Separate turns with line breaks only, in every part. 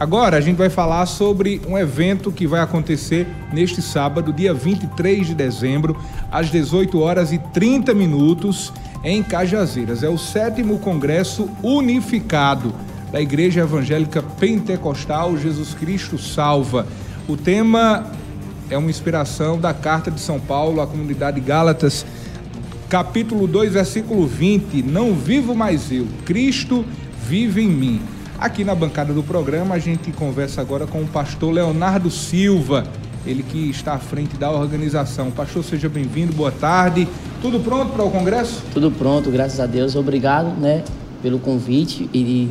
Agora a gente vai falar sobre um evento que vai acontecer neste sábado, dia 23 de dezembro, às 18 horas e 30 minutos, em Cajazeiras. É o sétimo Congresso Unificado da Igreja Evangélica Pentecostal Jesus Cristo Salva. O tema é uma inspiração da carta de São Paulo à comunidade Gálatas, capítulo 2, versículo 20. Não vivo mais eu, Cristo vive em mim. Aqui na bancada do programa, a gente conversa agora com o pastor Leonardo Silva, ele que está à frente da organização. Pastor, seja bem-vindo, boa tarde. Tudo pronto para o congresso?
Tudo pronto, graças a Deus. Obrigado, né, pelo convite e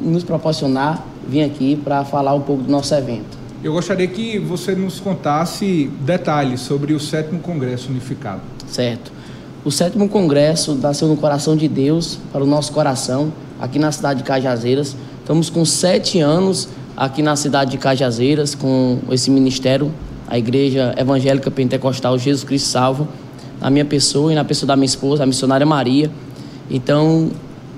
nos proporcionar vir aqui para falar um pouco do nosso evento.
Eu gostaria que você nos contasse detalhes sobre o sétimo congresso unificado.
Certo. O sétimo congresso nasceu no coração de Deus para o nosso coração, aqui na cidade de Cajazeiras Estamos com sete anos aqui na cidade de Cajazeiras com esse ministério, a Igreja Evangélica Pentecostal Jesus Cristo Salva, na minha pessoa e na pessoa da minha esposa, a missionária Maria. Então,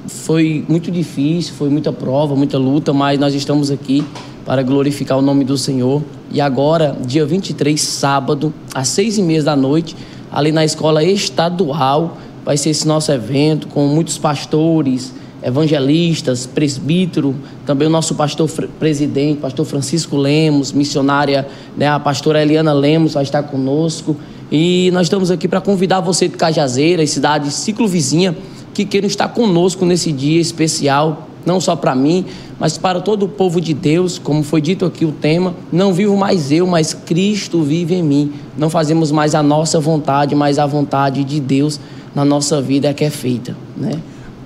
foi muito difícil, foi muita prova, muita luta, mas nós estamos aqui para glorificar o nome do Senhor. E agora, dia 23, sábado, às seis e meia da noite, ali na escola estadual, vai ser esse nosso evento com muitos pastores, evangelistas, presbítero, também o nosso pastor presidente, pastor Francisco Lemos, missionária, né, a pastora Eliana Lemos vai estar conosco. E nós estamos aqui para convidar você de Cajazeiras, cidade ciclo vizinha, que queiram estar conosco nesse dia especial, não só para mim, mas para todo o povo de Deus, como foi dito aqui o tema, não vivo mais eu, mas Cristo vive em mim. Não fazemos mais a nossa vontade, mas a vontade de Deus na nossa vida é que é feita, né?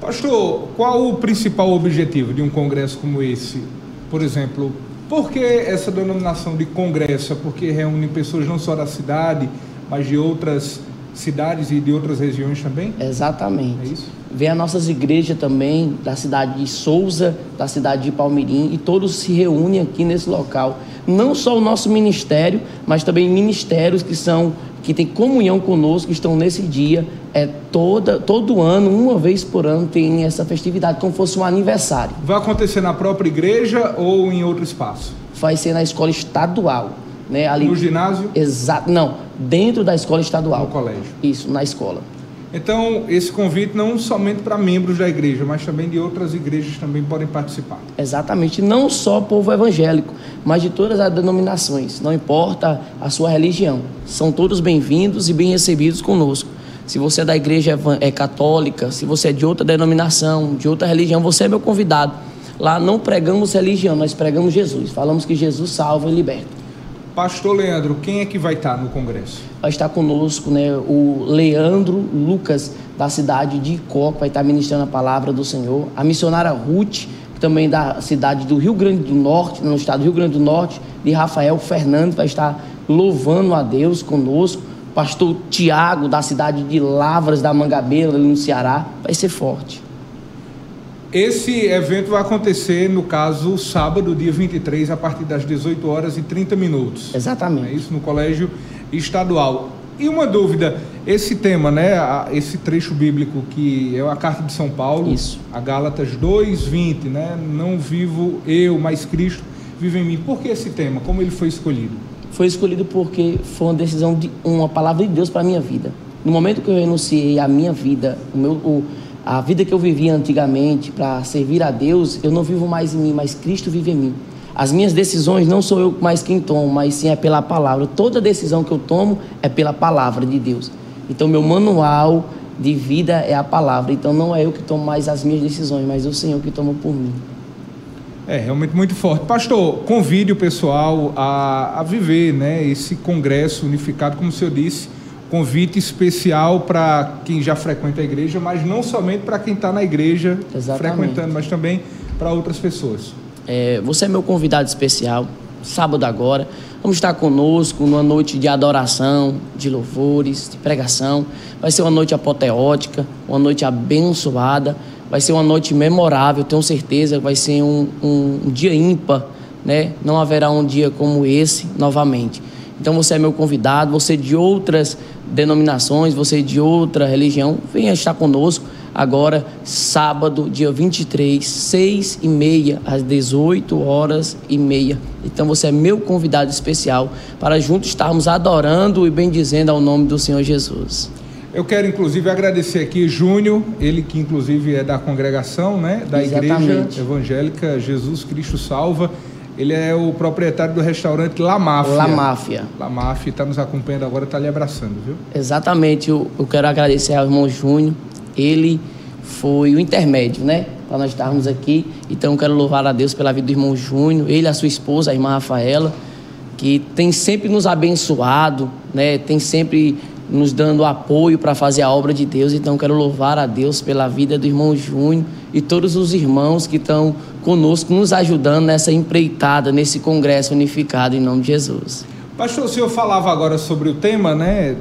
Pastor, qual o principal objetivo de um congresso como esse? Por exemplo, por que essa denominação de congresso? É porque reúne pessoas não só da cidade, mas de outras cidades e de outras regiões também?
Exatamente. É isso? Vem as nossas igrejas também, da cidade de Souza, da cidade de Palmirim, e todos se reúnem aqui nesse local. Não só o nosso ministério, mas também ministérios que são que têm comunhão conosco, que estão nesse dia. É toda, todo ano, uma vez por ano, tem essa festividade, como fosse um aniversário.
Vai acontecer na própria igreja ou em outro espaço?
Vai ser na escola estadual. Né, ali,
no ginásio?
Exato. Não, dentro da escola estadual.
No colégio.
Isso, na escola.
Então, esse convite não somente para membros da igreja, mas também de outras igrejas também podem participar.
Exatamente, não só povo evangélico, mas de todas as denominações, não importa a sua religião. São todos bem-vindos e bem recebidos conosco. Se você é da igreja é católica, se você é de outra denominação, de outra religião, você é meu convidado. Lá não pregamos religião, nós pregamos Jesus. Falamos que Jesus salva e liberta.
Pastor Leandro, quem é que vai estar no congresso?
Vai estar conosco né, o Leandro Lucas, da cidade de Icó, que vai estar ministrando a palavra do Senhor. A missionária Ruth, também da cidade do Rio Grande do Norte, no estado do Rio Grande do Norte, de Rafael Fernandes, vai estar louvando a Deus conosco. Pastor Tiago, da cidade de Lavras da Mangabeira, ali no Ceará, vai ser forte.
Esse evento vai acontecer, no caso, sábado, dia 23, a partir das 18 horas e 30 minutos.
Exatamente.
É isso, no Colégio Estadual. E uma dúvida, esse tema, né, esse trecho bíblico que é a carta de São Paulo,
isso.
a Gálatas 2:20, né? Não vivo eu, mas Cristo vive em mim. Por que esse tema? Como ele foi escolhido?
Foi escolhido porque foi uma decisão de uma palavra de Deus para a minha vida. No momento que eu renunciei à minha vida, o meu o, a vida que eu vivia antigamente para servir a Deus, eu não vivo mais em mim, mas Cristo vive em mim. As minhas decisões não sou eu mais quem tomo, mas sim é pela palavra. Toda decisão que eu tomo é pela palavra de Deus. Então, meu manual de vida é a palavra. Então, não é eu que tomo mais as minhas decisões, mas o Senhor que toma por mim.
É realmente muito forte. Pastor, convide o pessoal a, a viver né, esse congresso unificado, como o senhor disse convite especial para quem já frequenta a igreja, mas não somente para quem está na igreja Exatamente. frequentando, mas também para outras pessoas.
É, você é meu convidado especial, sábado agora. Vamos estar conosco numa noite de adoração, de louvores, de pregação. Vai ser uma noite apoteótica, uma noite abençoada. Vai ser uma noite memorável, tenho certeza. Vai ser um, um, um dia ímpar, né? Não haverá um dia como esse novamente. Então você é meu convidado, você de outras denominações, você de outra religião, venha estar conosco. agora, sábado, dia 23, 6 e meia, às 18 horas e meia. Então você é meu convidado especial para juntos estarmos adorando e bendizendo ao nome do Senhor Jesus.
Eu quero inclusive agradecer aqui Júnior, ele que inclusive é da congregação, né, da
Exatamente.
Igreja Evangélica Jesus Cristo Salva. Ele é o proprietário do restaurante La Máfia.
La Máfia.
La Máfia está nos acompanhando agora, está lhe abraçando, viu?
Exatamente, eu, eu quero agradecer ao irmão Júnior. Ele foi o intermédio, né? Para nós estarmos aqui. Então, eu quero louvar a Deus pela vida do irmão Júnior, ele, a sua esposa, a irmã Rafaela, que tem sempre nos abençoado, né? Tem sempre nos dando apoio para fazer a obra de Deus. Então, eu quero louvar a Deus pela vida do irmão Júnior e todos os irmãos que estão conosco, nos ajudando nessa empreitada, nesse congresso unificado, em nome de Jesus.
Pastor, o senhor falava agora sobre o tema, né?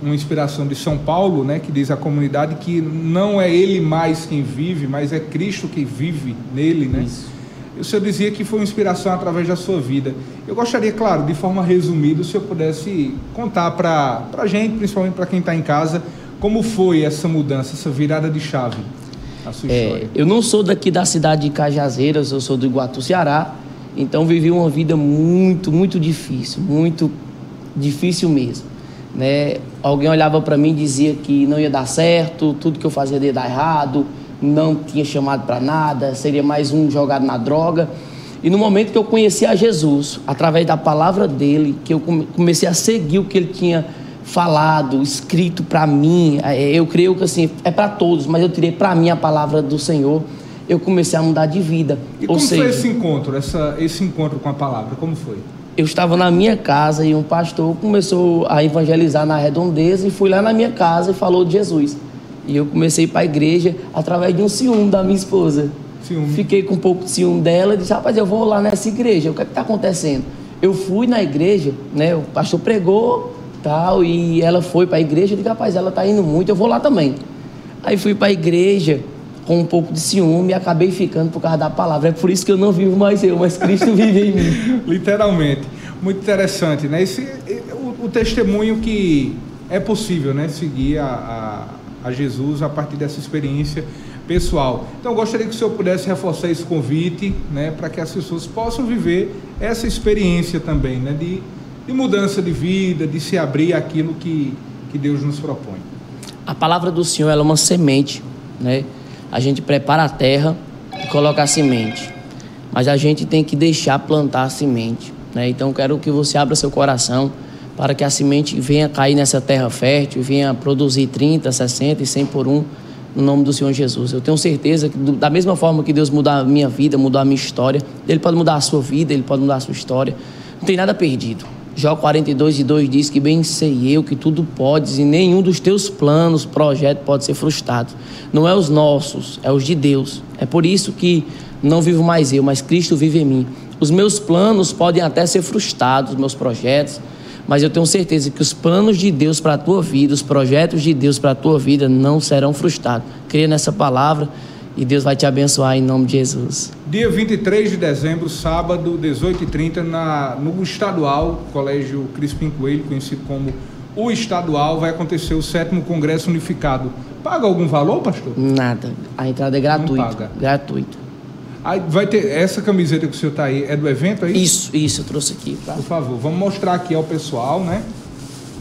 Uma inspiração de São Paulo, né? Que diz a comunidade que não é ele mais quem vive, mas é Cristo que vive nele, né?
Isso.
O senhor dizia que foi uma inspiração através da sua vida. Eu gostaria, claro, de forma resumida, o senhor pudesse contar para a gente, principalmente para quem está em casa, como foi essa mudança, essa virada de chave, a sua
É,
história.
eu não sou daqui da cidade de Cajazeiras, eu sou do Iguatu, Ceará. Então vivi uma vida muito, muito difícil, muito difícil mesmo. Né? Alguém olhava para mim e dizia que não ia dar certo, tudo que eu fazia ia dar errado, não tinha chamado para nada, seria mais um jogado na droga. E no momento que eu conheci a Jesus, através da palavra dele, que eu come- comecei a seguir o que ele tinha falado, escrito para mim, é, eu creio que assim, é para todos, mas eu tirei para mim a palavra do Senhor, eu comecei a mudar de vida.
E como
seja,
foi esse encontro, essa, esse encontro com a palavra? Como foi?
eu estava na minha casa e um pastor começou a evangelizar na redondeza e fui lá na minha casa e falou de Jesus. E eu comecei para a igreja através de um ciúme da minha esposa.
Ciúme.
Fiquei com um pouco de ciúme dela e disse, rapaz, eu vou lá nessa igreja, o que é está acontecendo? Eu fui na igreja, né? O pastor pregou tal, e ela foi para a igreja, eu disse, rapaz, ela está indo muito, eu vou lá também. Aí fui para a igreja com um pouco de ciúme e acabei ficando por causa da palavra. É por isso que eu não vivo mais eu, mas Cristo vive em mim.
Literalmente. Muito interessante, né? Esse, o, o testemunho que é possível, né? Seguir a, a, a Jesus a partir dessa experiência pessoal. Então, gostaria que o senhor pudesse reforçar esse convite, né? Para que as pessoas possam viver essa experiência também, né? De, de mudança de vida, de se abrir àquilo que, que Deus nos propõe.
A palavra do Senhor é uma semente, né? A gente prepara a terra e coloca a semente, mas a gente tem que deixar plantar a semente, né? Então quero que você abra seu coração para que a semente venha cair nessa terra fértil, venha produzir 30, 60 e 100 por um no nome do Senhor Jesus. Eu tenho certeza que da mesma forma que Deus mudou a minha vida, mudou a minha história, Ele pode mudar a sua vida, Ele pode mudar a sua história. Não tem nada perdido. Jó 42 e 2 diz que bem sei eu que tudo podes e nenhum dos teus planos, projetos pode ser frustrado. Não é os nossos, é os de Deus. É por isso que não vivo mais eu, mas Cristo vive em mim. Os meus planos podem até ser frustrados, os meus projetos, mas eu tenho certeza que os planos de Deus para a tua vida, os projetos de Deus para a tua vida não serão frustrados. Creia nessa palavra e Deus vai te abençoar em nome de Jesus.
Dia 23 de dezembro, sábado, 18h30, na, no Estadual, Colégio Crispim Coelho, conhecido como o Estadual, vai acontecer o sétimo Congresso Unificado. Paga algum valor, pastor?
Nada. A entrada é gratuita.
paga.
Gratuito.
Aí vai ter essa camiseta que o senhor está aí, é do evento aí?
Isso, isso, eu trouxe aqui. Tá?
Por favor, vamos mostrar aqui ao pessoal, né?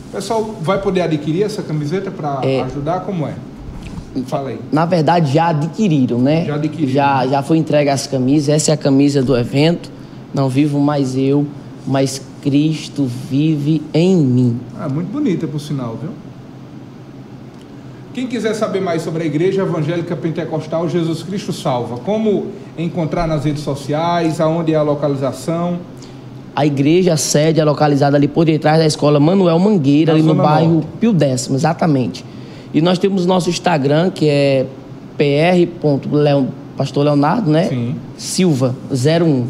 O pessoal vai poder adquirir essa camiseta para
É.
ajudar? Como é? Fala aí.
Na verdade, já adquiriram, né?
Já adquiriram.
Já, já foi entregue as camisas. Essa é a camisa do evento. Não vivo mais eu, mas Cristo vive em mim.
Ah, muito bonita, por sinal, viu? Quem quiser saber mais sobre a Igreja Evangélica Pentecostal Jesus Cristo Salva, como encontrar nas redes sociais, aonde é a localização,
A igreja a sede é localizada ali por detrás da escola Manuel Mangueira,
Na
ali no bairro
Norte.
Pio Décimo, exatamente. E nós temos nosso Instagram, que é pr.pastor Leonardo, né?
Sim.
Silva, 01.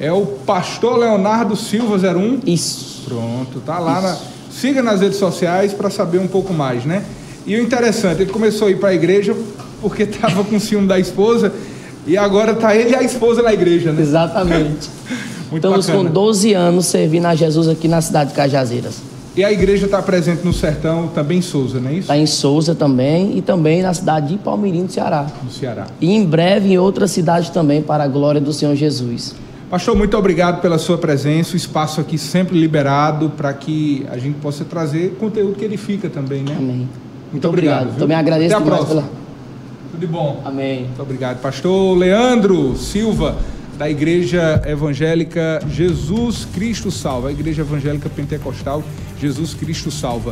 é o Pastor Leonardo Silva 01.
Isso.
Pronto, tá lá. Na... Siga nas redes sociais para saber um pouco mais, né? E o interessante, ele começou a ir para a igreja porque estava com ciúme da esposa e agora tá ele e a esposa na igreja, né?
Exatamente.
Muito
Estamos
bacana.
com 12 anos servindo a Jesus aqui na cidade de Cajazeiras.
E a igreja está presente no sertão, também em Souza, não é isso?
Está em Souza também e também na cidade de Palmeirinho, do Ceará.
No Ceará.
E em breve em outras cidades também, para a glória do Senhor Jesus.
Pastor, muito obrigado pela sua presença. O espaço aqui sempre liberado para que a gente possa trazer conteúdo que edifica também, né?
Amém.
Muito obrigado.
obrigado. Também agradeço
Até a próxima.
pela.
Tudo de bom.
Amém.
Muito obrigado. Pastor Leandro Silva, da Igreja Evangélica Jesus Cristo Salva, a Igreja Evangélica Pentecostal Jesus Cristo Salva.